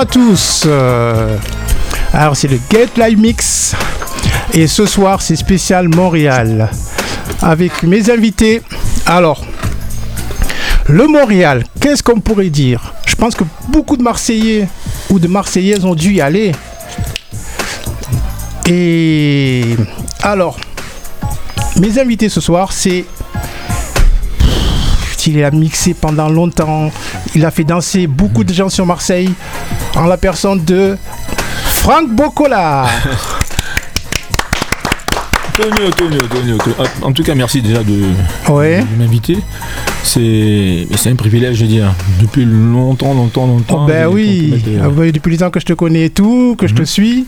à tous. Euh, alors c'est le Get Live Mix et ce soir c'est spécial Montréal avec mes invités. Alors le Montréal, qu'est-ce qu'on pourrait dire? Je pense que beaucoup de Marseillais ou de Marseillaises ont dû y aller. Et alors mes invités ce soir c'est il a mixé pendant longtemps. Il a fait danser beaucoup de gens sur Marseille en la personne de Franck Bocola. En tout cas, merci déjà de, m'inviter. C'est un privilège, je veux dire. Depuis longtemps, longtemps, longtemps. Oh, ben oui, euh, depuis les temps que je te connais et tout, que je te mhm. suis,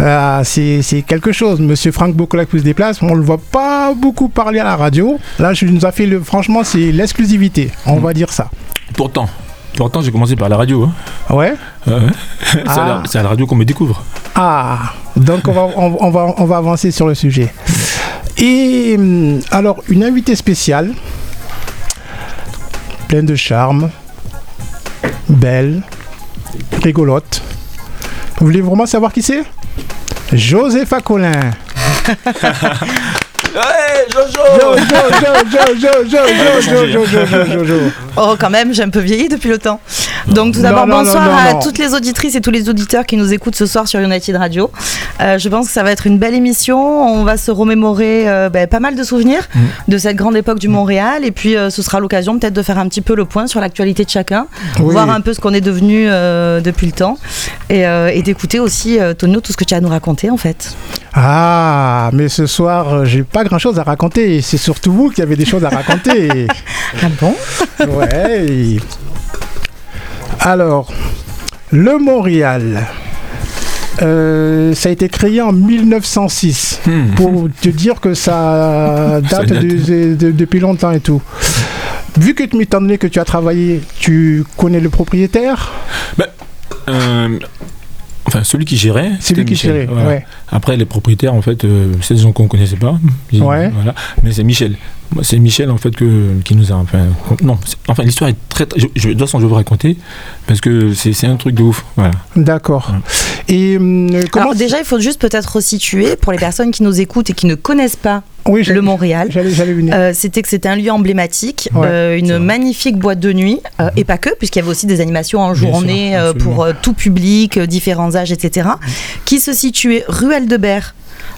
euh, c'est quelque chose. Monsieur Franck Bocola qui se déplace, on ne le voit pas beaucoup parler à la radio. Là, je nous a fait, le, franchement, c'est l'exclusivité, on mhm. va dire ça. Pourtant. Pourtant, j'ai commencé par la radio. Hein. Ouais? Ah. c'est à, la radio qu'on me découvre. Ah, donc on va, on, va, on va avancer sur le sujet. Et hum, alors, une invitée spéciale, pleine de charme, belle, rigolote. Vous voulez vraiment savoir qui c'est? Joseph Colin. Oh, quand même, j'ai un peu vieilli depuis le temps. Donc, tout d'abord, bonsoir à toutes les auditrices et tous les auditeurs qui nous écoutent ce soir sur United Radio. Euh, je pense que ça va être une belle émission. On va se remémorer euh, ben, pas mal de souvenirs mm. de cette grande époque du Montréal. Et puis, euh, ce sera l'occasion peut-être de faire un petit peu le point sur l'actualité de chacun, voir un peu ce qu'on est devenu depuis le temps et, et d'écouter aussi, Tonio, tout ce que tu as à nous raconter en fait. Ah, mais ce soir, j'ai pas grand chose à raconter. C'est surtout vous qui avez des choses à raconter. ah bon? Ouais. Alors, le Montréal. Euh, ça a été créé en 1906 hmm. pour te dire que ça date, depuis longtemps et tout. Vu que tu étant donné que tu as travaillé, tu connais le propriétaire? Ben, euh, Enfin, celui qui gérait. Celui qui gérait, ouais. Après, les propriétaires, en fait, euh, c'est des gens qu'on ne connaissait pas. ouais. Voilà. Mais c'est Michel. C'est Michel, en fait, que, qui nous a. Enfin, non, enfin l'histoire est très. je, je, de toute façon, je vais vous raconter, parce que c'est un truc de ouf. Voilà. D'accord. Et euh, comment. Alors, déjà, il faut juste peut-être resituer pour les personnes qui nous écoutent et qui ne connaissent pas oui, le Montréal. Euh, c'était que c'était un lieu emblématique, euh, une magnifique boîte de nuit, euh, mhm. et pas que, puisqu'il y avait aussi des animations en journée pour tout public, différents âges, etc., mhm. qui se situait ruelle de Berre,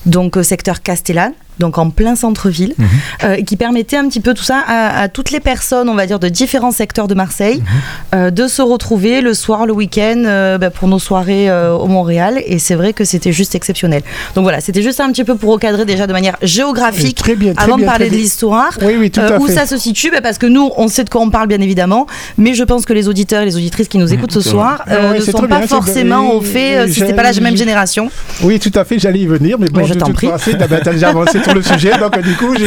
donc secteur Castellane donc en plein centre-ville, mhm. euh, qui permettait un petit peu tout ça à, toutes les personnes, on va dire, de différents secteurs de Marseille, mhm. euh, de se retrouver le soir, le week-end, euh, bah, pour nos soirées au Montréal. Et c'est vrai que c'était juste exceptionnel. Donc voilà, c'était juste un petit peu pour recadrer déjà de manière géographique, très bien, avant de parler de l'histoire, où ça se situe, bah, parce que nous, on sait de quoi on parle, bien évidemment, mais je pense que les auditeurs et les auditrices qui nous écoutent ce soir ne sont pas forcément au fait, si c'était pas la même génération. Oui, tout à fait, j'allais y venir, mais bon, je t'en prie. Le sujet, donc du coup, j'ai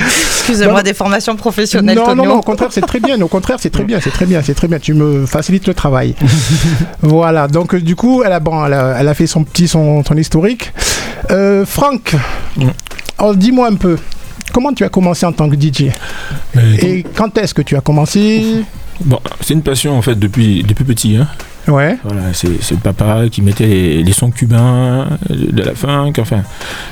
Excusez-moi, des formations professionnelles. Non, non, non, au contraire, c'est très bien. Au contraire, c'est très bien, c'est très bien, c'est très bien. Tu me facilites le travail. voilà, donc du coup, elle a, bon, elle a, fait son petit, son, son historique. Euh, Franck, mm. dis-moi un peu, comment tu as commencé en tant que DJ Et quand est-ce que tu as commencé? Bon, c'est une passion en fait depuis, depuis petit. Hein. Ouais. Voilà, c'est le papa qui mettait les, sons cubains, de la funk, enfin.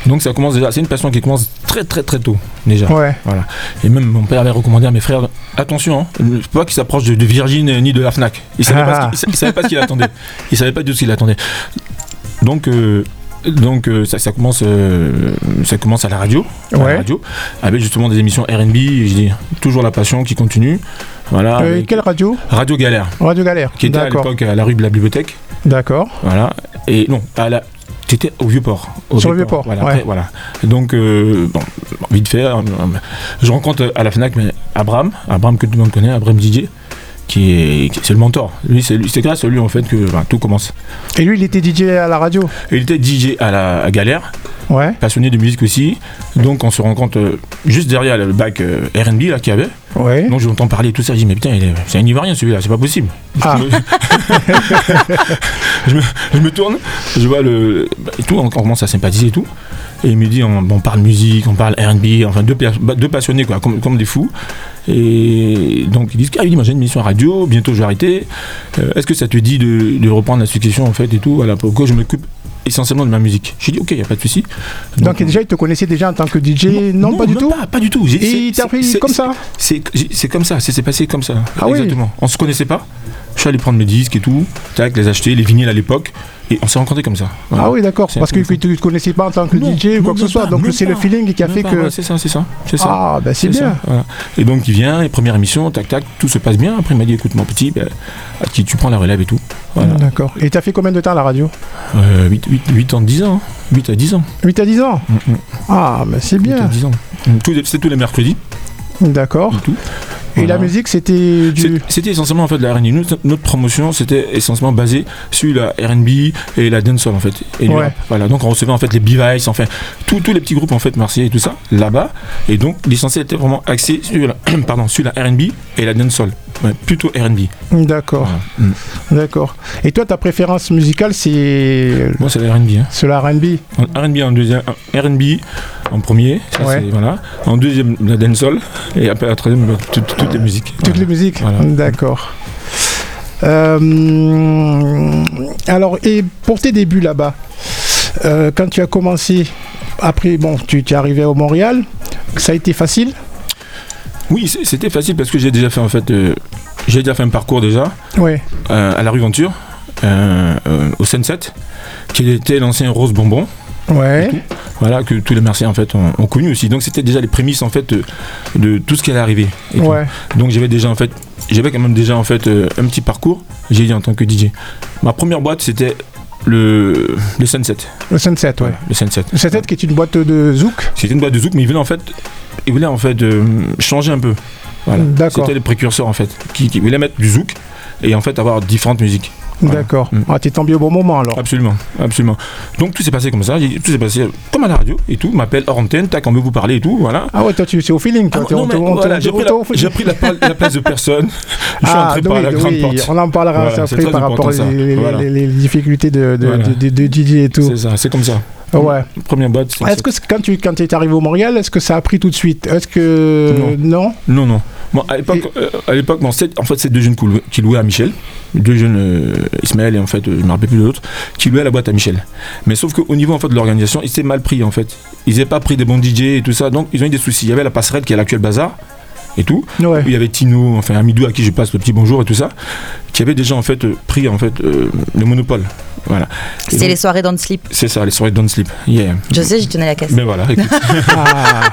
Donc ça commence déjà, c'est une passion qui commence très très très tôt déjà. Ouais. Voilà. Et même mon père avait recommandé à mes frères, attention, hein, pas qu'il s'approche de, Virgin ni de la Fnac. Il savait, pas, ce savait pas ce qu'il attendait. Il savait pas du tout ce qu'il attendait. Donc euh, donc euh, ça, commence, euh, ça commence à la radio, à la radio, avec justement des émissions R&B, je dis toujours la passion qui continue. Voilà. Euh, quelle radio? Radio Galère. Radio Galère. Qui était à l'époque à la rue de la Bibliothèque. D'accord. Voilà. Et non, à la, étais au Vieux-Port. Sur le Vieux-Port. Voilà, voilà. Donc, bon, vite fait, je rencontre à la Fnac mais Abraham, Abraham que tout le monde connaît, Abraham Didier qui est, c'est le mentor. Lui, c'est, c'est grâce à lui en fait que tout commence. Et lui, il était DJ à la radio? il était DJ à la Galère. Ouais. Passionné de musique aussi. Donc on se rend compte euh, juste derrière le bac euh, R&B là qu'il y avait. Ouais. Donc j'entends parler tout ça, je dis mais putain, c'est un Ivoirien celui-là, c'est pas possible. Ah. je, me, tourne, je vois le. Et tout, on commence à sympathiser et tout. Et il me dit, on, parle musique, on parle RB, enfin deux, deux passionnés, quoi, comme, comme des fous. Et donc ils disent ah, dit, moi j'ai une mission radio, bientôt je vais arrêter. Euh, est-ce que ça te dit de, reprendre la succession en fait et tout Voilà, pourquoi je m'occupe essentiellement de ma musique. J'ai dit ok, il n'y a pas de souci. Donc, déjà, il te connaissait déjà en tant que DJ Non, pas du tout pas, pas, du tout. Et il t'a appris comme ça C'est comme ça, c'est passé comme ça. Ah Exactement. On se connaissait pas. Je suis allé prendre mes disques et tout, tac, les acheter, les vinyles à l'époque. Et on s'est rencontrés comme ça. Ah oui, d'accord. Parce que tu ne te connaissais pas en tant que DJ ou quoi que ce soit. Donc c'est le feeling qui a fait que. c'est ça, c'est ça, ça. Ah, ben c'est bien. Et donc il vient, et première émission, tac, tac, tout se passe bien. Après il m'a dit écoute, mon petit, ben, tu prends la relève et tout. D'accord. Et tu as fait combien de temps à la radio euh, 8, 8, 8, ans, 10 ans. 8 à 10 ans. 8 à 10 ans mm, mm. Ah, ben c'est bien. 8 à 10 ans. C'était tous les mercredis. D'accord. Et la musique, c'était du. C'était essentiellement en fait de la R&B. Notre, notre, promotion, c'était essentiellement basé sur la R&B et la dancehall en fait. Et voilà. Donc on recevait en fait les Bevice, enfin tous les petits groupes en fait marseillais et tout ça là-bas. Et donc l'essentiel était vraiment axé sur la, pardon sur la R&B et la dancehall. Ouais, plutôt R&B. D'accord. Mm. D'accord. Et toi, ta préférence musicale, c'est Moi, c'est la R&B. Hein. C'est la R&B. R&B en deuxième, R&B en premier, ça, voilà. En deuxième, la dancehall, et après la troisième, bah, toutes les musiques. Toutes les musiques. D'accord. Euh, alors, et pour tes débuts là-bas, euh, quand tu as commencé, après, bon, tu, es arrivé au Montréal, ça a été facile? Oui, c'était facile parce que j'ai déjà fait en fait, euh, j'ai déjà fait un parcours déjà ouais. à la rue Venture, au Sunset, qui était l'ancien Rose Bonbon. Ouais. Voilà, que tous les Marseillais en fait ont, connu aussi. Donc c'était déjà les prémices en fait de, tout ce qui allait arriver. Ouais. Donc j'avais déjà en fait, j'avais quand même déjà en fait euh, un petit parcours. J'ai dit en tant que DJ. Ma première boîte c'était le, le Sunset. Le Sunset, ouais. Le Sunset. Le Sunset qui est une boîte de zouk. C'était une boîte de zouk, mais il voulait en fait, il voulait en fait euh, changer un peu. Voilà. C'était les précurseurs en fait, qui, qui voulaient mettre du zouk et en fait avoir différentes musiques. D'accord. Mm. Ah, t'es tombé au bon moment alors. Absolument, absolument. Donc tout s'est passé comme ça, tout s'est passé comme à la radio et tout. M'appelle hors antenne, tac, on veut vous parler et tout, voilà. Ah ouais, toi tu c'est au feeling, toi. j'ai pris, la, place de personne. Je suis ah, entré par la grande porte. On en parlera après par rapport aux les, difficultés de, de, et tout. C'est ça, c'est comme ça. Ouais. Première boîte. Est-ce que quand tu quand es arrivé au Montréal, est-ce que ça a pris tout de suite? Est-ce que non? Non, non. Bon, à l'époque, euh, à l'époque, en fait, c'est deux jeunes qui louaient à Michel, deux jeunes euh, Ismaël et en fait, je ne me rappelle plus de l'autre, qui louaient la boîte à Michel. Mais sauf qu'au niveau en fait de l'organisation, ils s'étaient mal pris en fait. Ils n'avaient pas pris des bons DJ et tout ça, donc ils ont eu des soucis. Il y avait la passerelle qui est l'actuel bazar et tout. Il y avait Tino, enfin Amidou à qui je passe le petit bonjour et tout ça, qui avait déjà en fait pris en fait euh, le monopole. Voilà. C'est les soirées Don't Sleep. C'est ça, les soirées Don't Sleep. Yeah. Je sais, je tenais la caisse. Mais voilà, écoute. ah.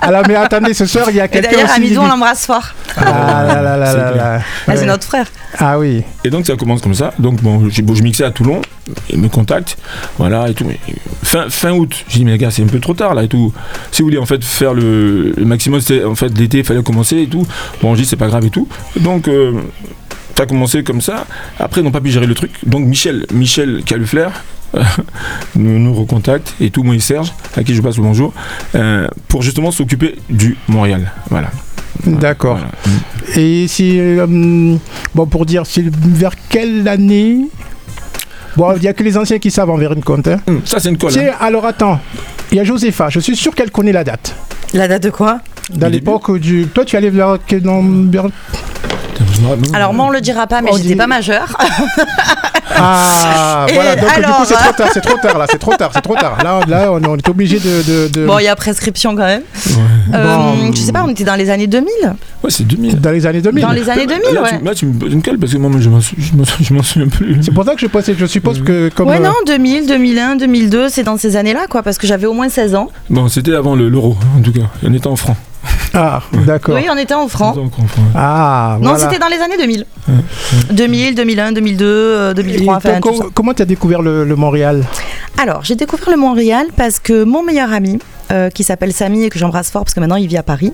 Alors, mais attendez, ce soir, il y a quelqu'un. D'ailleurs, Amidou, on l'embrasse fort. Ah là là là là là. Ah, c'est notre frère. Ah oui. Et donc, ça commence comme ça. Donc, bon, je, je mixais à Toulon, il me contacte, voilà, et tout. Fin, fin août, j'ai dit, mais les gars, c'est un peu trop tard, là, et tout. Si vous voulez, en fait, faire le, maximum, c'était, en fait, l'été, il fallait commencer, et tout. Bon, je dis, c'est pas grave, et tout. Donc, euh, ça a commencé comme ça. Après, ils n'ont pas pu gérer le truc. Donc Michel, Michel qui a le flair, nous, nous recontacte et tout, moi et Serge, à qui je passe le bonjour, euh, pour justement s'occuper du Montréal. Voilà. D'accord. Et si, euh, bon, pour dire, c'est vers quelle année? Bon, il n'y a que les anciens qui savent en une compte. Hein. Hum, ça, c'est une colle. Hein. Alors attends, il y a Josepha, je suis sûr qu'elle connaît la date. La date de quoi? Dans l'époque du. Toi, tu allais vers. vers... Alors moi on le dira pas, mais j'étais pas majeur. Ah, voilà, donc du coup c'est trop tard, c'est trop tard là, c'est trop tard, c'est trop tard. Là, là on, est obligé de, de, Bon, il y a prescription quand même. Euh, Je sais pas, on était dans les années 2000. Ouais, c'est 2000. Dans les années 2000. Dans les années 2000, là, ouais. Tu, là, tu me poses une cale parce que moi, je m'en souviens plus. C'est pour ça que je, pose, je suppose que comme. Ouais, non, 2000, 2001, 2002, c'est dans ces années-là, quoi, parce que j'avais au moins 16 ans. Bon, c'était avant l'euro, en tout cas. On était en francs. Ah, d'accord. Oui, on était en francs. Ah, Non, c'était dans les années 2000. 2000, 2001, 2002, 2003. Enfin, comment tu as découvert le, Montréal? Alors, j'ai découvert le Montréal parce que mon meilleur ami, euh, qui s'appelle Samy et que j'embrasse fort parce que maintenant il vit à Paris,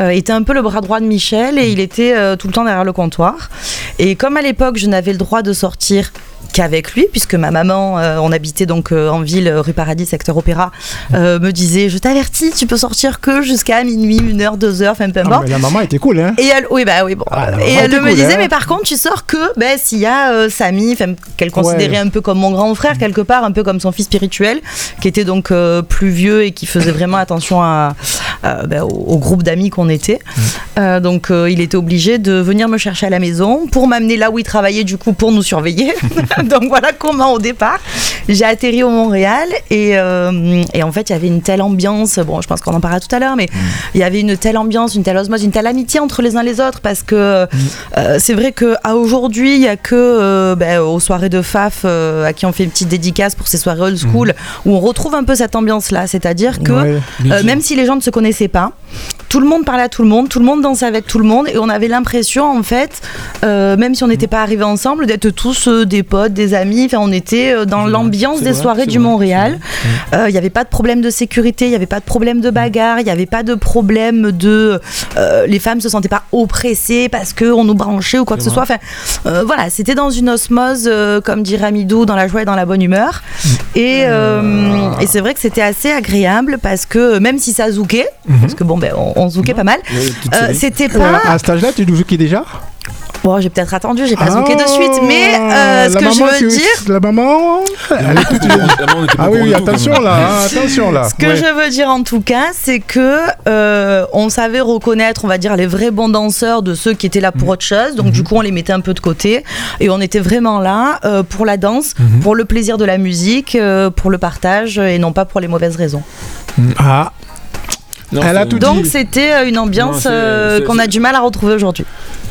euh, était un peu le bras droit de Michel et il était euh, tout le temps derrière le comptoir. Et comme à l'époque je n'avais le droit de sortir qu'avec lui, puisque ma maman, on habitait donc en ville, rue Paradis, secteur Opéra, me disait Je t'avertis, tu peux sortir que jusqu'à minuit, une heure, deux heures, enfin peu Ah, importe. mais la maman était cool, hein Et elle, oui, bah oui, bon. Ah, et elle me cool, disait, hein. mais par contre, tu sors que ben, s'il y a Samy, qu'elle considérait Ouais. un peu comme mon grand frère, quelque part, un peu comme son fils spirituel, qui était donc plus vieux et qui faisait vraiment attention à, à, ben, au, au groupe d'amis qu'on était. Mmh. Euh, donc, euh, il était obligé de venir me chercher à la maison pour m'amener là où il travaillait, du coup, pour nous surveiller. donc, voilà comment, au départ, j'ai atterri au Montréal et, euh, et en fait, il y avait une telle ambiance. Bon, je pense qu'on en parlera tout à l'heure, mais il y avait une telle ambiance, une telle osmose, une telle amitié entre les uns les autres parce que euh, c'est vrai qu'à aujourd'hui, il n'y a que ben, aux soirées de FAF à qui on fait une petite dédicace pour ces soirées old school où on retrouve un peu cette ambiance-là. C'est-à-dire que Ouais. euh, même si les gens ne se connaissaient pas, tout le monde parlait à tout le monde, tout le monde dansait avec tout le monde et on avait l'impression en fait, euh, même si on n'était pas arrivés ensemble, d'être tous euh, des potes, des amis. Enfin, on était dans l'ambiance des vrai, soirées du vrai, Montréal. Il n'y avait pas de problème de sécurité, il n'y avait pas de problème de bagarre, il n'y avait pas de problème de... les femmes se sentaient pas oppressées parce qu'on nous branchait ou quoi que ce soit. Enfin, voilà, c'était dans une osmose, comme dirait Amidou, dans la joie et dans la bonne humeur. Et, euh, et c'est vrai que c'était assez agréable parce que même si ça zoukait, parce que bon, ben, on, on zoukait pas mal, euh, c'était Ouais, pas... À cet âge-là, tu nous qui déjà? Bon, j'ai peut-être attendu, j'ai pas Ah, de suite, mais euh, ce que je veux dire... La maman elle Ah, était pas Ah oui, attention là, hein, attention là. Ce que Ouais. je veux dire en tout cas, c'est que euh, on savait reconnaître, on va dire, les vrais bons danseurs de ceux qui étaient là pour autre chose. Donc du coup, on les mettait un peu de côté et on était vraiment là euh, pour la danse, Mhm. pour le plaisir de la musique, euh, pour le partage et non pas pour les mauvaises raisons. Ah, Non, Elle a c'est- tout Donc c'était euh, une ambiance euh, qu'on a du mal à retrouver aujourd'hui.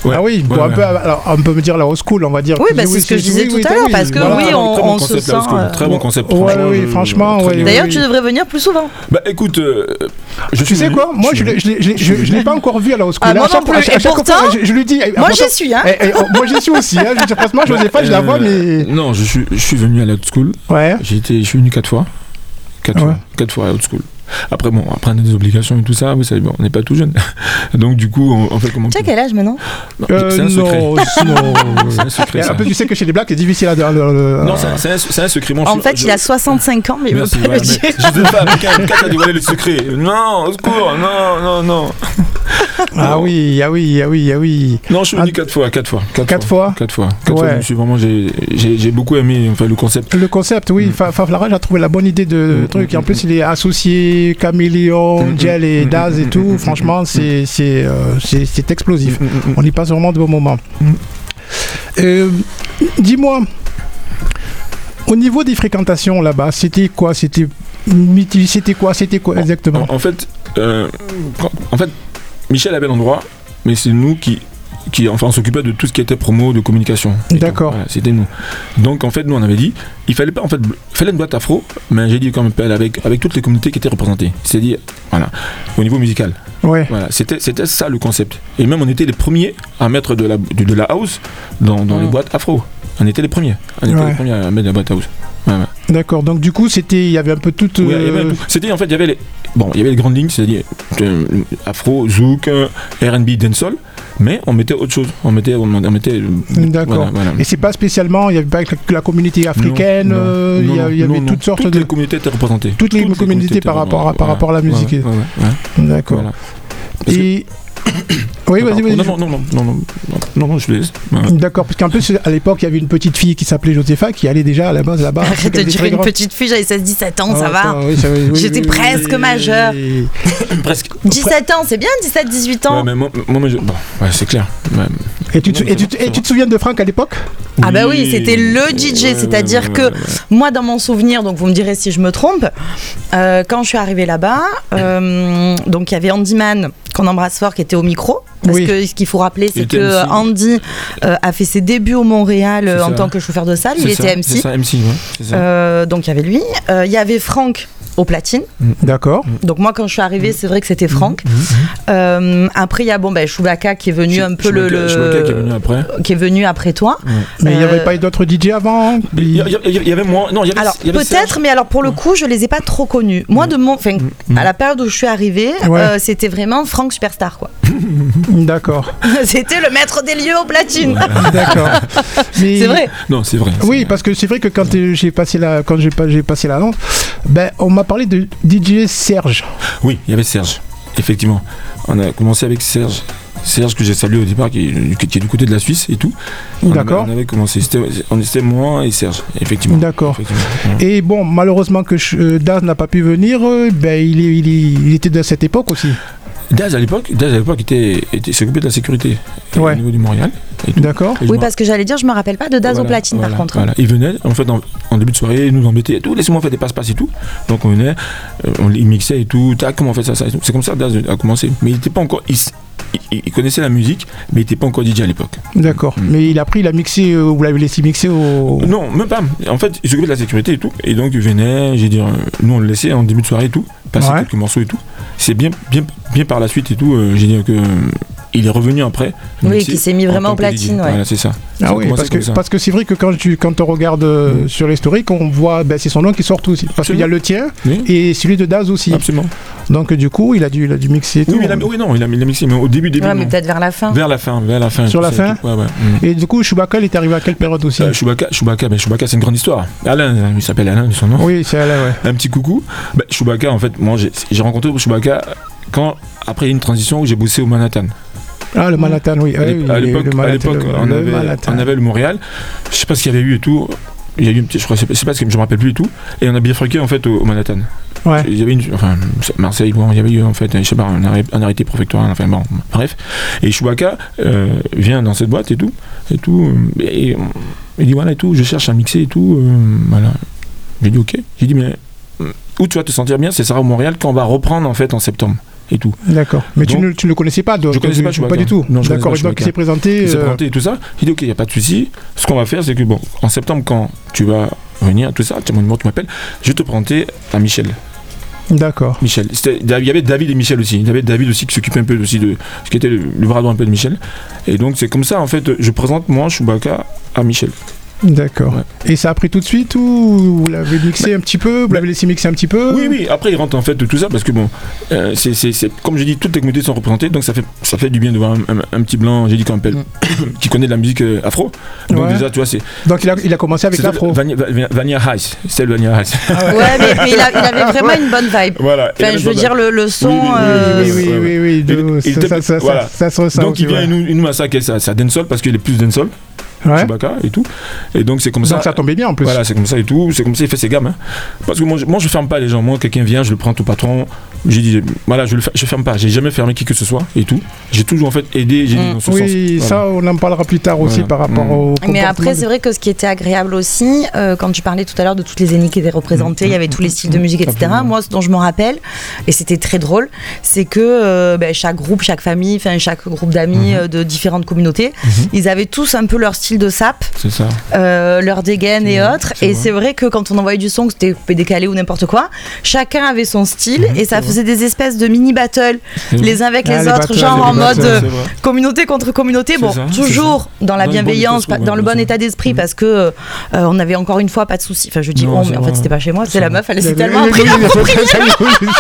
Ouais. ah oui, bon, Ouais, un ouais. peu, alors, on peut me dire la old school, on va dire. Oui, que- bah, c'est ce que je disais tout à l'heure, parce que voilà. oui, on- Très bon on se concept, sent, euh, Très bon concept. Ouais, franchement, oui, franchement, D'ailleurs, tu devrais venir plus souvent. Bah écoute, euh, je Tu suis sais quoi? Moi, je suis l'ai- pas encore vu à la old school. Ah, À moi chaque non fois- plus. à chaque Et fois, pourtant, je, je lui dis. Moi, j'y suis, hein. Eh, eh, oh, moi j'y suis aussi. Hein. Je, franchement, Josépha, je la vois, Euh, mais. Non, je suis, je suis venu à la haute school. Ouais. J'ai été, je suis venu quatre fois. Quatre fois. Quatre fois à la haute school. Après, bon, après on a des obligations et tout ça, vous savez, bon, on n'est pas tout jeune. Donc du coup, on, on fait comment Tu as quel âge maintenant? Non, Euh, C'est un secret. non. C'est un secret. Et ça. En plus, tu sais que chez les blacks, c'est difficile à. le- le- Non, c'est un- un, secret. En fait, je- il a 65 ans, mais il veut pas le dire. Je sais pas, mais quand, t'as dévoilé le secret. Non, au secours, non, non, non. Ah oui, ah oui, ah oui, ah oui. Non, je suis venu Ah. quatre fois, quatre fois. Quatre fois Quatre fois. Quatre fois, je suis vraiment, j'ai- beaucoup aimé enfin, le concept. Le concept, oui, Mm. Fa- Faflarage a trouvé la bonne idée de Mm, truc. Et en mm, plus, il est associé Mm, Gel et mm, Daz et tout. mm, Franchement, c'est c'est euh, c'est- c'est explosif. On y passe vraiment de bons moments. Euh, Dis-moi, au niveau des fréquentations là-bas, c'était quoi? C'était c'était quoi? C'était quoi exactement? En, en fait, euh, en fait, Michel avait l'endroit, mais c'est nous qui, qui enfin, on s'occupait de tout ce qui était promo, de communication. D'accord. Voilà, C'était nous. Donc en fait, nous on avait dit, il fallait pas en fait, il fallait une boîte afro, mais j'ai dit comme appel avec avec toutes les communautés qui étaient représentées. C'est-à-dire, voilà, au niveau musical. Ouais. Voilà, c'était c'était ça le concept. Et même on était les premiers à mettre de la de, de la house dans, dans les boîtes afro. On était les premiers. On était Ouais. les premiers à mettre de la boîte house. Ouais, ouais. D'accord. Donc du coup, c'était, il y avait un peu tout. Oui, il y avait un euh, C'était en fait, il y avait les, bon, il y avait les grandes lignes, c'est-à-dire euh, afro, zouk, R&B, dancehall, mais on mettait autre chose. On mettait, on, mettait. euh, D'accord. voilà, voilà. Et c'est pas spécialement, il n'y avait pas que la communauté africaine, Non, non, euh, il y, a- non, il y avait toutes sortes Toutes de. les communautés étaient représentées. Toutes les communautés par étaient rapport à- par voilà, rapport à la musique. D'accord. Parce que- Et. Oui, vas-y, vas-y. Non, non, non, non, non, non, non, je laisse. D'accord, parce qu'en plus, à l'époque, il y avait une petite fille qui s'appelait Josépha qui allait déjà à la base là-bas. Arrête de dire une petite fille, j'avais 16-17 ans, ça Ah, va. J'étais oui, presque oui, majeure. Presque. 17 ans, c'est bien 17-18 ans. Ouais, mais moi, moi, moi, je- bon, ouais, c'est clair. Ouais. Et tu, te- Non, et tu, c'est te- bon, et c'est tu te souviens de Franck à l'époque? Ah bah oui, c'était le DJ, Ouais, c'est-à-dire ouais, ouais, que. Moi, dans mon souvenir, donc vous me direz si je me trompe, euh, quand je suis arrivée là-bas, euh, donc il y avait Andy Man, qu'on embrasse fort, qui était au micro. Parce Oui. que ce qu'il faut rappeler, c'est que MC. Andy euh, a fait ses débuts au Montréal euh, en ça. tant que chauffeur de salle. Il était ça, MC. C'est ça, MC, ouais. ça. Euh, donc il y avait lui. Euh, Il y avait Franck au platine. D'accord. Donc moi quand je suis arrivée, c'est vrai que c'était Franck. Euh, après il y a bon ben Chewbacca qui est venu un peu le, le... Chewbacca qui est venu après. qui est venu après toi. Mais il n'y avait Euh, pas eu d'autres DJ avant Il y, avait moi. Non, il y avait. Alors peut-être, mais alors pour le coup, je les ai pas trop connus. Moi, de mon, enfin, à la période où je suis arrivée, Ouais. euh, c'était vraiment Franck Superstar, quoi. D'accord. c'était le maître des lieux au platine. D'accord. Mais- C'est vrai. Non, c'est vrai. Oui, vrai. parce que c'est vrai que quand euh, j'ai passé la, quand j'ai pas, j'ai passé l'annonce, ben on m'a parlé de DJ Serge. Oui, il y avait Serge. Effectivement. On a commencé avec Serge. Serge que j'ai salué au départ, qui qui est du côté de la Suisse et tout. D'accord. On avait commencé. On était moi et Serge, effectivement. D'accord. Et bon, malheureusement que je- euh, Daz n'a pas pu venir, euh, ben il, était de cette époque aussi. Daz à l'époque, Daz à l'époque était, était s'occupait de la sécurité Ouais. au niveau du Montréal. D'accord. Oui, parce que j'allais dire, je me rappelle pas de Daz au Voilà, platine, voilà, par contre. Voilà. Il venait, en fait, en, en début de soirée, il nous embêtait et tout. Laissez-moi faire des passe-passe et tout. Donc on venait, euh, on il mixait et tout. Tac, comment on fait ça, ça. C'est comme ça que Daz a commencé. Mais il était pas encore. Il, s- il- il connaissait la musique, mais il était pas encore DJ à l'époque. D'accord. Mm. Mais il a pris, il a mixé, euh, vous l'avez laissé mixer au. Non, même pas. En fait, il s'occupait de la sécurité et tout. Et donc il venait, j'ai dit, euh, nous on le laissait en début de soirée et tout, passer Ouais. quelques morceaux et tout. C'est bien, bien, bien par la suite et tout. euh, j'ai dit que euh, il est revenu après. Oui, qui s'est mis en vraiment DJ. platine, ouais. Voilà, c'est ça. Ah oui, parce que, comme ça. parce que c'est vrai que quand, tu, quand on regarde euh, Mm. sur l'historique, on voit, ben, c'est son nom qui sort aussi. Parce qu'il y a le tien Oui. et celui de Daz aussi. Absolument. Donc du coup, il a dû, il a dû mixer et Oui, tout. mais il a, oui, non, il a, il a mixé, mais au début, début. Ouais, mais peut-être vers la fin. Vers la fin, vers la fin. Sur la fin tout. Ouais, ouais. Mm. Et du coup, Chewbacca, il est arrivé à quelle période aussi Euh, Chewbacca, Chewbacca, ben Chewbacca, c'est une grande histoire. Alain, il s'appelle Alain son nom. Oui, c'est ouais. Un petit coucou. Ben, Chewbacca, en fait, moi, j'ai j'ai rencontré Chewbacca quand, après une transition où j'ai bossé au Manhattan. Ah, le Manhattan, oui. À le- l'époque, on, avait, Manhattan. on avait le Montréal. Je sais pas ce qu'il y avait eu et tout. Il y a eu je crois, c'est pas- ce que je me rappelle plus et tout. Et on a bifurqué en fait au, au Manhattan. Ouais. Il y avait une, enfin, Marseille, bon, il y avait eu en fait, je sais pas, un, arrêt- un arrêté préfectoral, enfin bon, bref. Et Chewbacca euh, vient dans cette boîte et tout, et tout, euh, et, euh, il dit voilà et tout, je cherche à mixer et tout, euh, voilà. J'ai dit ok. J'ai dit mais où tu vas te sentir bien, c'est Sarah au Montréal quand on va reprendre en fait en septembre et tout. D'accord. Mais tu ne, tu ne le connaissais pas, donc, Je connaissais pas Chewbacca. du tout. Non, je D'accord. connaissais pas Donc il s'est présenté. Il s'est euh, présenté et tout ça. J'ai dit ok, il n'y a pas de souci. Ce qu'on va faire, c'est que bon, en septembre, quand tu vas venir, tout ça, tu as mon numéro, tu m'appelles, je vais te présenter à Michel. D'accord. Michel. Il y avait David et Michel aussi. Il y avait David aussi qui s'occupait un peu aussi de ce qui était le, le bras droit un peu de Michel. Et donc c'est comme ça en fait, je présente moi Chewbacca à Michel. D'accord. Ouais. Et ça a pris tout de suite ou vous l'avez mixé un petit peu Vous l'avez laissé mixer un petit peu Oui, oui. Après il rentre en fait de tout ça parce que bon, euh, c'est, comme j'ai dit, toutes les communautés sont représentées, donc ça fait, ça fait du bien de voir un, un- un petit blanc, j'ai dit qu'on appelle, qui connaît de la musique euh, afro. Donc Ouais. déjà tu vois c'est, Donc il a, il a commencé avec l'afro. Vania Ice. c'est le Vania Ice. Ouais, mais, mais il, a- il avait vraiment une bonne vibe. voilà. Enfin, je veux dire, le, le son. Oui, oui, oui, Oui, ça, voilà. se ressent. Donc aussi, il vient ouais. et nous, nous massacre ça, ça dancehall parce qu'il est plus dancehall, Ouais. Chewbacca et tout. Et donc c'est comme ça. Donc ça tombait bien en plus. Voilà, c'est comme ça et tout. C'est comme ça, il fait ses gammes. hein. Parce que moi, je, moi, je ferme pas les gens. Moi, quelqu'un vient, je le prends tout patron. J'ai dit, voilà, je le je ferme pas. J'ai jamais fermé qui que ce soit et tout. J'ai toujours en fait aidé. J'ai Mm. dans ce Oui, sens. ça on en parlera plus tard aussi Voilà. par rapport Mm. au. Mais après, de- c'est vrai que ce qui était agréable aussi, euh, quand tu parlais tout à l'heure de toutes les ennemis qui étaient représentées, il y avait tous les styles de musique, etc. Absolument. Moi, ce dont je me rappelle, et c'était très drôle, c'est que euh, ben, chaque groupe, chaque famille, enfin chaque groupe d'amis Mhm. euh, de différentes communautés, Mhm. ils avaient tous un peu leur style de sap, C'est ça. euh, leur dégaine et autres. Et c'est vrai que quand on envoyait du son, que c'était décalé ou n'importe quoi, chacun avait son style Mhm, et ça vrai. faisait des espèces de mini battles les uns avec Ah, les les autres, battles, genre les en mode battles, communauté contre communauté, bon, ça, toujours dans la Dans le bon bienveillance, dans le bon état d'esprit, Mhm. parce que euh, on avait encore une fois pas de soucis. Enfin, je dis Non, on, mais en fait, c'était pas chez moi, c'est la meuf, elle s'est tellement appropriée.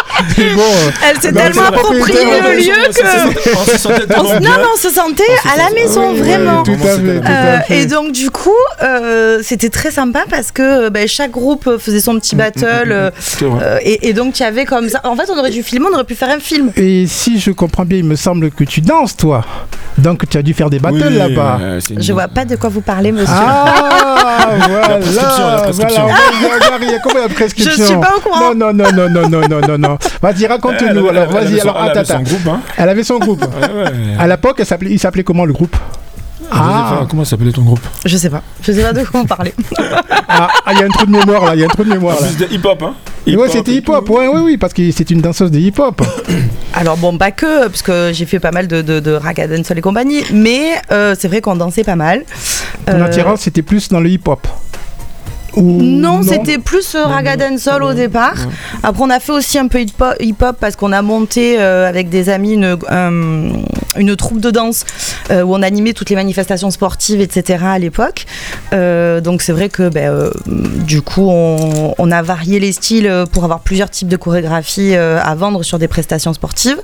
Elle s'est tellement appropriée le lieu que. Non, mais on se sentait à la maison, vraiment. Tout à fait, tout Euh, à fait et donc du coup, euh, c'était très sympa parce que euh, bah, chaque groupe faisait son petit mm, mm, battle. Mm, euh, euh, et, et, donc il y avait comme ça. En fait, on aurait dû filmer, on aurait pu faire un film. Et si je comprends bien, il me semble que tu danses, toi. Donc tu as dû faire des battles là-bas. Euh, une... Je vois pas de quoi vous parlez, ah, monsieur. Ah, voilà, la prescription. Voilà, il y a prescription Je suis pas au courant. Non, non, non, non, non, non, non, non. Vas-y, raconte-nous. Alors, vas-y, alors, elle avait son groupe. Hein. Elle avait son groupe. À l'époque, il s'appelait comment le groupe? Ah, Joséphine, Comment s'appelait ton groupe Je sais pas. Je sais pas de quoi vous parlez. ah, ah, il y a un trou de mémoire là, il y a un trou de mémoire là. de hip-hop, hein Ouais, Hip-hop c'était hip-hop, ouais, oui, oui, parce que c'est une danseuse de hip-hop. Alors bon, pas que, parce que j'ai fait pas mal de, de, de raga dancehall et compagnie, mais euh, c'est vrai qu'on dansait pas mal. Ton Euh, attirance, c'était plus dans le hip-hop. non, c'était plus euh, raga dancehall au départ. Après, on a fait aussi un peu hip-hop parce qu'on a monté euh, avec des amis une, une troupe de danse euh, où on animait toutes les manifestations sportives, etc. à l'époque. donc c'est vrai que ben, du coup, on, a varié les styles pour avoir plusieurs types de chorégraphies à vendre sur des prestations sportives.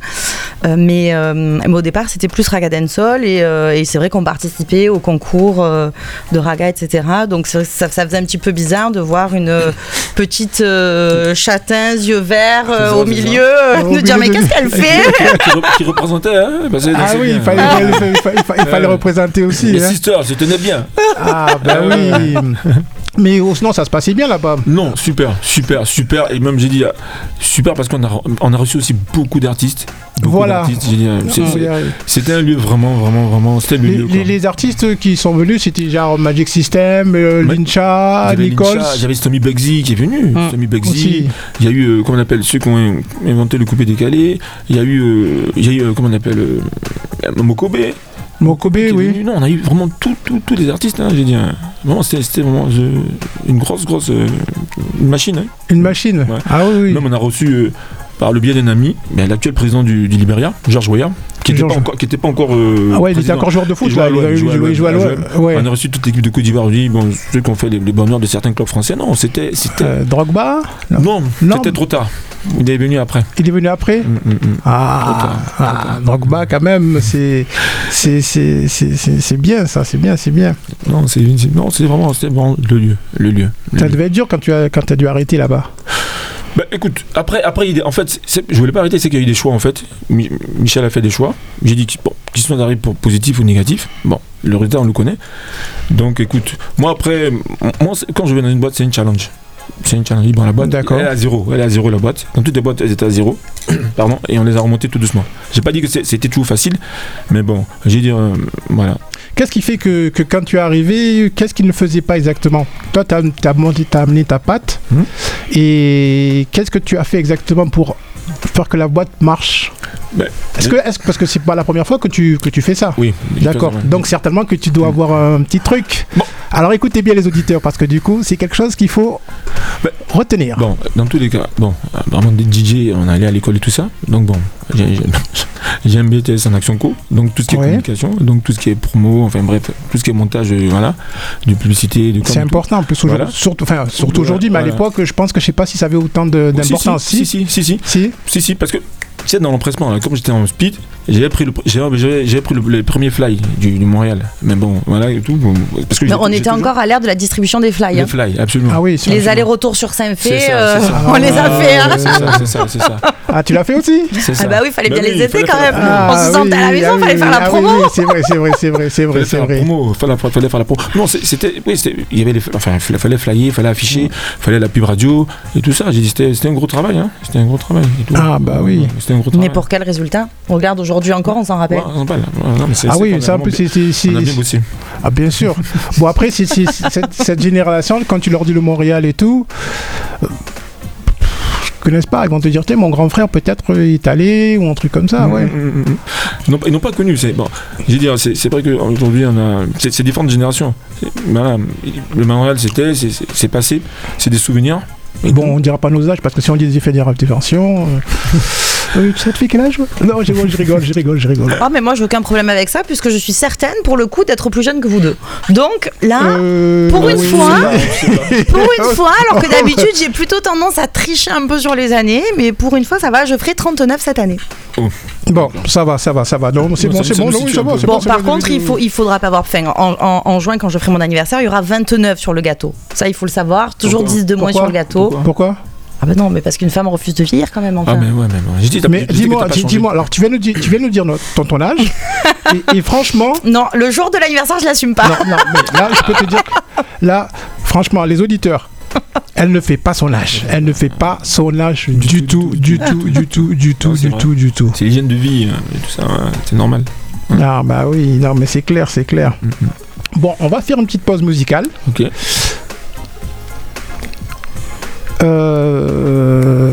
mais, au départ, c'était plus raga dancehall et, et c'est vrai qu'on participait au concours de raga, etc. Donc ça, ça faisait un petit peu bizarre de voir une euh, petite euh, châtain, yeux verts euh, au milieu, de dire mais qu'est-ce qu'elle fait? Qui, représentait, hein bah, Ah oui, il fallait, il fallait, représenter aussi. Les hein. sisters, je tenais bien. Ah ben oui. Mais sinon, ça se passait bien là-bas. Non, super, super, super. Et même, j'ai dit, super parce qu'on a, on a reçu aussi beaucoup d'artistes. Voilà. C'était un lieu vraiment, vraiment, vraiment. C'était le les, lieu. Les, artistes qui sont venus, c'était genre Magic System, euh, Lincha, Nichols. J'avais Tommy Bugsy qui est venu. Mmh. Tommy Bugsy. Il y a eu, euh, comment on appelle, ceux qui ont inventé le coupé décalé. Il y a eu, euh, il y a eu comment on appelle, Mokobe. Mokobe, oui. Non, on a eu vraiment tous les artistes. Hein, j'ai dit, hein. c'était vraiment une grosse, grosse une machine. Hein. Une machine. Ah oui, Même on a reçu par le biais d'un ami, l'actuel président du, du Liberia, Georges Weah, qui n'était pas encore. Pas euh, ah ouais, il était encore joueur de foot, là. Il jouait On a reçu toute l'équipe de Côte d'Ivoire. Bon, ceux qui ont fait les, bonheurs de certains clubs français. Non, c'était. Euh, Drogba? Non, non c'était trop tard. Il est venu après. Il est venu après mm, mm, mm. Ah, ah Drogba, quand même, c'est c'est bien, ça, c'est bien, c'est bien. Non, c'est vraiment, vraiment le lieu. Le lieu ça devait être dur quand tu as, quand as dû arrêter là-bas. Bah écoute, après, après en fait, je voulais pas arrêter, c'est qu'il y a eu des choix en fait. Michel a fait des choix. J'ai dit qu'ils bon, sont arrivés pour positif ou négatif. Bon, le résultat on le connaît. Donc écoute, moi après, moi quand je vais dans une boîte, c'est une challenge. C'est une challenge dans la boîte. D'accord. Elle est à zéro. Elle est à zéro la boîte. Dans toutes les boîtes, elles étaient à zéro. Pardon. Et on les a remontées tout doucement. J'ai pas dit que c'était tout facile, mais bon, j'ai dit euh, voilà. Qu'est-ce qui fait que, que, quand tu es arrivé, qu'est-ce qu'il ne faisait pas exactement? Toi, tu as, as, amené ta patte. Hum. Et qu'est-ce que tu as fait exactement pour faire que la boîte marche ben, est-ce que, est parce que c'est pas la première fois que tu, que tu fais ça Oui. D'accord. Donc certainement que tu dois avoir un petit truc. Alors écoutez bien les auditeurs parce que du coup c'est quelque chose qu'il faut ben, retenir. Bon, dans tous les cas, bon, vraiment des DJ, on allait à l'école et tout ça. Donc bon, j'ai un BTS en action co, donc tout ce qui est communication, donc tout ce qui est promo, enfin bref, tout ce qui est montage, euh, voilà, de publicité, de C'est important en plus surtout, enfin, surtout aujourd'hui, mais à l'époque, je pense que je sais pas si ça avait autant d'importance. si, si, si, si, si, si, si, parce que sais, dans l'empressement, comme j'étais en speed, j'ai pris, le, j'ai, pris le, les premiers fly du, Montréal. Mais bon, voilà et tout. parce que on était encore à l'ère de la distribution des fly. Les hein. fly, absolument. Ah oui, les allers-retours sur Saint-Fé, euh, on les a fait. Hein. C'est ça, c'est ça, Ah, tu l'as fait aussi Ah bah oui, il fallait bah bien les aider quand même. on se sentait à la maison, il fallait faire la promo. c'est vrai, c'est vrai, c'est vrai, c'est vrai. c'est vrai. Il fallait faire la promo. Non, c'était, oui, il y avait les, enfin, fallait flyer, il fallait afficher, il fallait la pub radio et tout ça. J'ai dit, c'était un gros travail, hein. C'était un gros travail. Ah bah oui. C'était un gros travail. Mais pour quel résultat On regarde aujourd'hui encore, on s'en rappelle. ah oui, c'est un peu. On a bien bossé. Ah bien sûr. bon après, c'est cette, génération, quand tu leur dis le Montréal et tout. Euh, connaissent pas, ils vont te dire, mon grand frère peut-être est allé ou un truc comme ça, ouais. Mm, mm, mm, ils n'ont pas connu, c'est bon. Je veux dire, c'est vrai qu'aujourd'hui on a, c'est différentes générations. le Montréal c'était, c'est passé, c'est des souvenirs. Bon, on dira pas nos âges parce que si on dit des effets d'intervention. Euh... oui, ça te fait quel âge Non, je rigole, je rigole, je rigole. Ah, mais moi, j'ai aucun problème avec ça puisque je suis certaine, pour le coup, d'être plus jeune que vous deux. Donc là, euh, pour une fois, pour une fois, alors que d'habitude, j'ai plutôt tendance à tricher un peu sur les années, mais pour une fois, ça va, je ferai 39 cette année. Oh. Bon, ça va, ça va, ça va. Non, c'est bon, c'est bon, bon, par contre, il faut, il faudra pas avoir faim. En, en, juin, quand je ferai mon anniversaire, il y aura 29 sur le gâteau. Ça, il faut le savoir. Toujours 10 de moins sur le gâteau. Pourquoi ah ben non, mais parce qu'une femme refuse de vieillir quand même. Enfin. Ah mais ouais, mais, mais dis-moi, dis-moi. Alors tu viens nous dire, tu viens nous dire ton, ton âge. et, franchement. Non, le jour de l'anniversaire, je l'assume pas. Non, non, mais là, je peux te dire, là, franchement, les auditeurs, elle ne fait pas son âge. Elle ne fait pas son âge du tout, du tout, du tout, du tout, du tout, du tout. C'est l'hygiène de vie hein, et tout ça, hein, c'est normal. Ah bah oui, non mais c'est clair, c'est clair. Mm, mm. Bon, on va faire une petite pause musicale. Ok euh,